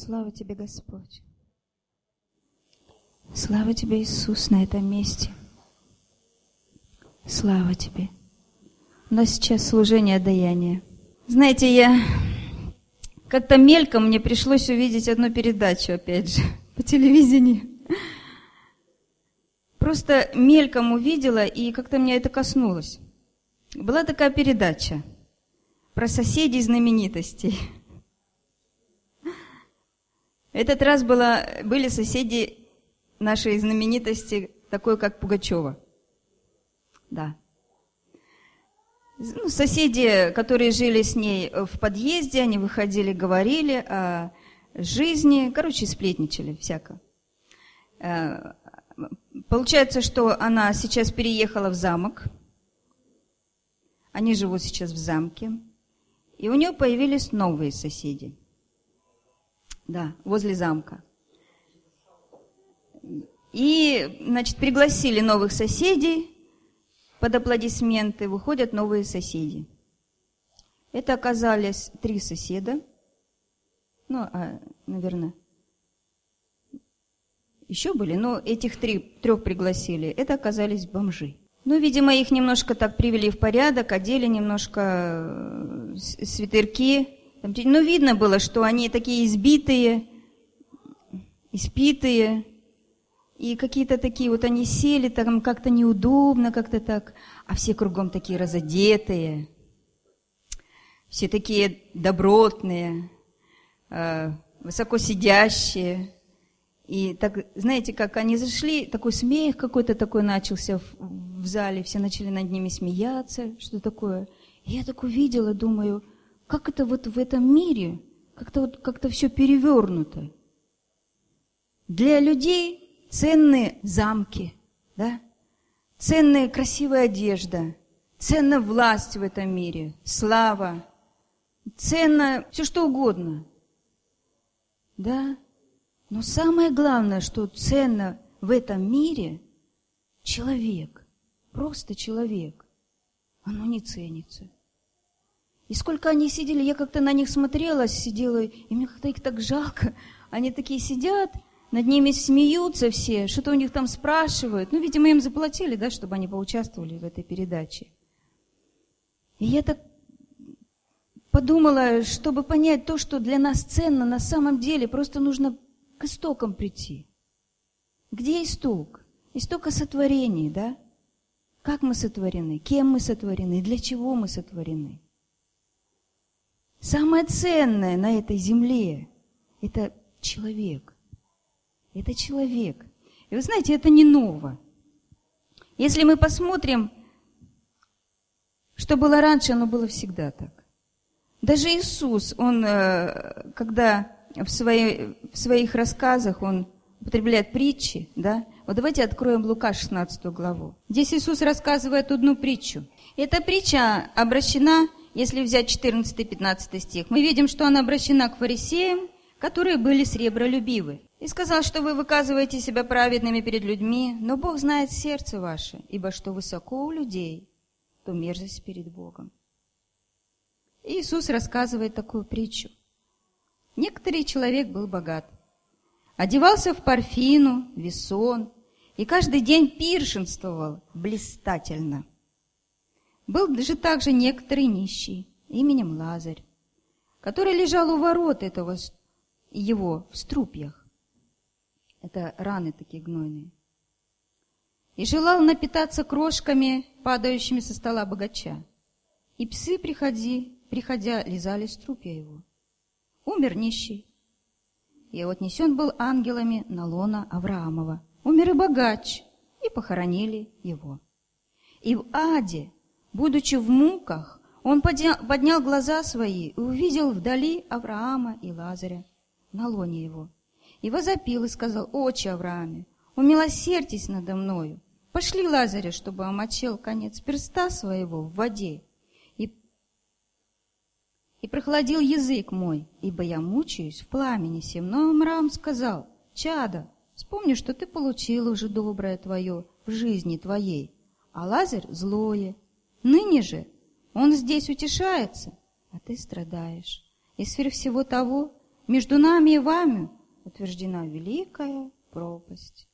Слава тебе, Господь. Слава тебе, Иисус, на этом месте. Слава тебе. У нас сейчас служение даяния. Знаете, я как-то мельком мне пришлось увидеть одну передачу, опять же, по телевидению. Просто мельком увидела, и как-то меня это коснулось. Была такая передача про соседей знаменитостей. Этот раз было, были соседи нашей знаменитости, такой как Пугачева. Да. Ну, соседи, которые жили с ней в подъезде, они выходили, говорили о жизни, короче, сплетничали всяко. Э, получается, что она сейчас переехала в замок. Они живут сейчас в замке. И у нее появились новые соседи. Да, возле замка. И, значит, пригласили новых соседей под аплодисменты, выходят новые соседи. Это оказались три соседа, ну, а, наверное, еще были, но этих три, трех пригласили, это оказались бомжи. Ну, видимо, их немножко так привели в порядок, одели немножко э, свитерки. Ну, видно было, что они такие избитые, испитые, и какие-то такие, вот они сели, там как-то неудобно, как-то так, а все кругом такие разодетые, все такие добротные, э, высоко сидящие. И так, знаете, как они зашли, такой смех какой-то такой начался в, в зале, все начали над ними смеяться, что такое. И я так увидела, думаю, как это вот в этом мире, как-то вот как-то все перевернуто. Для людей ценные замки, да? ценная красивая одежда, ценная власть в этом мире, слава, ценно все что угодно. Да? Но самое главное, что ценно в этом мире – человек, просто человек. Оно не ценится. И сколько они сидели, я как-то на них смотрела, сидела, и мне как-то их так жалко. Они такие сидят – над ними смеются все, что-то у них там спрашивают. Ну, видимо, им заплатили, да, чтобы они поучаствовали в этой передаче. И я так подумала, чтобы понять то, что для нас ценно, на самом деле просто нужно к истокам прийти. Где исток? Исток о сотворении, да? Как мы сотворены, кем мы сотворены, для чего мы сотворены. Самое ценное на этой земле – это человек. Это человек. И вы знаете, это не ново. Если мы посмотрим, что было раньше, оно было всегда так. Даже Иисус, он, э, когда в, своей, в своих рассказах он употребляет притчи, да, вот давайте откроем Лука 16 главу. Здесь Иисус рассказывает одну притчу. Эта притча обращена, если взять 14-15 стих, мы видим, что она обращена к фарисеям, которые были сребролюбивы. И сказал, что вы выказываете себя праведными перед людьми, но Бог знает сердце ваше, ибо что высоко у людей, то мерзость перед Богом. И Иисус рассказывает такую притчу. Некоторый человек был богат. Одевался в парфину, весон, и каждый день пиршенствовал блистательно. Был же также некоторый нищий, именем Лазарь, который лежал у ворот этого его в струпьях это раны такие гнойные. И желал напитаться крошками, падающими со стола богача. И псы, приходи, приходя, лизали струпья его. Умер нищий. И отнесен был ангелами на лона Авраамова. Умер и богач, и похоронили его. И в аде, будучи в муках, он поднял глаза свои и увидел вдали Авраама и Лазаря на лоне его и возопил и сказал, «Отче Аврааме, умилосердись надо мною, пошли Лазаря, чтобы омочил конец перста своего в воде и, и прохладил язык мой, ибо я мучаюсь в пламени сем». Но Амрам сказал, «Чада, вспомни, что ты получил уже доброе твое в жизни твоей, а Лазарь злое. Ныне же он здесь утешается, а ты страдаешь. И сверх всего того Между нами и вами утверждена великая пропасть.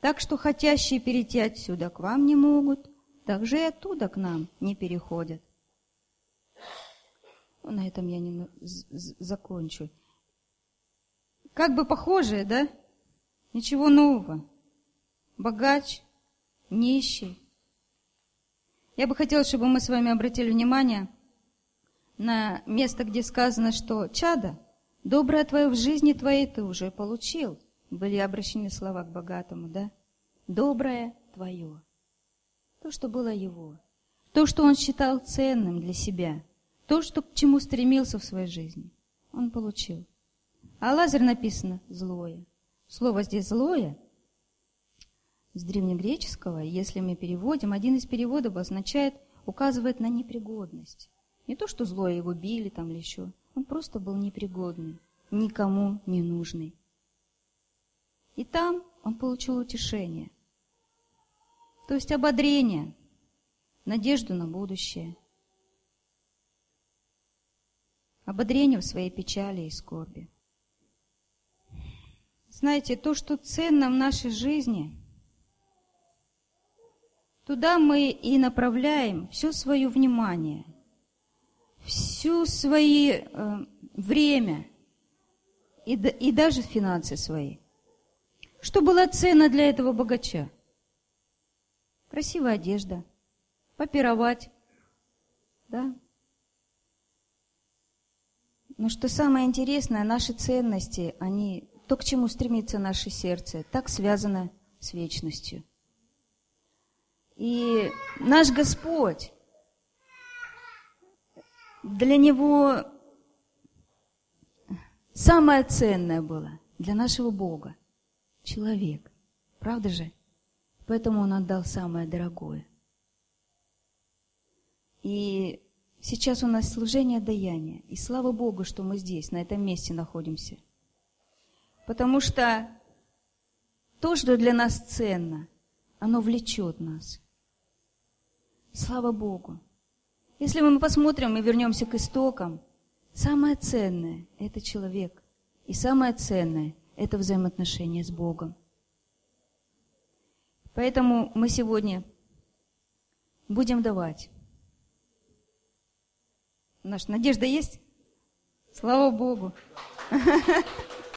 Так что хотящие перейти отсюда к вам не могут, так же и оттуда к нам не переходят. На этом я не закончу. Как бы похожие, да? Ничего нового. Богач, нищий. Я бы хотела, чтобы мы с вами обратили внимание на место, где сказано, что «Чада, доброе твое в жизни твоей ты уже получил». Были обращены слова к богатому, да? Доброе твое. То, что было его. То, что он считал ценным для себя. То, что, к чему стремился в своей жизни. Он получил. А Лазарь написано «злое». Слово здесь «злое» с древнегреческого, если мы переводим, один из переводов означает, указывает на непригодность. Не то, что злое его били там или еще. Он просто был непригодный, никому не нужный. И там он получил утешение. То есть ободрение, надежду на будущее. Ободрение в своей печали и скорби. Знаете, то, что ценно в нашей жизни, туда мы и направляем все свое внимание – всю свои э, время и, и даже финансы свои. Что была цена для этого богача? Красивая одежда, попировать, да? Но что самое интересное, наши ценности, они, то, к чему стремится наше сердце, так связано с вечностью. И наш Господь, для него самое ценное было для нашего Бога – человек. Правда же? Поэтому он отдал самое дорогое. И сейчас у нас служение даяния. И слава Богу, что мы здесь, на этом месте находимся. Потому что то, что для нас ценно, оно влечет нас. Слава Богу. Если мы посмотрим и вернемся к истокам, самое ценное – это человек. И самое ценное – это взаимоотношения с Богом. Поэтому мы сегодня будем давать. Наша надежда есть? Слава Богу!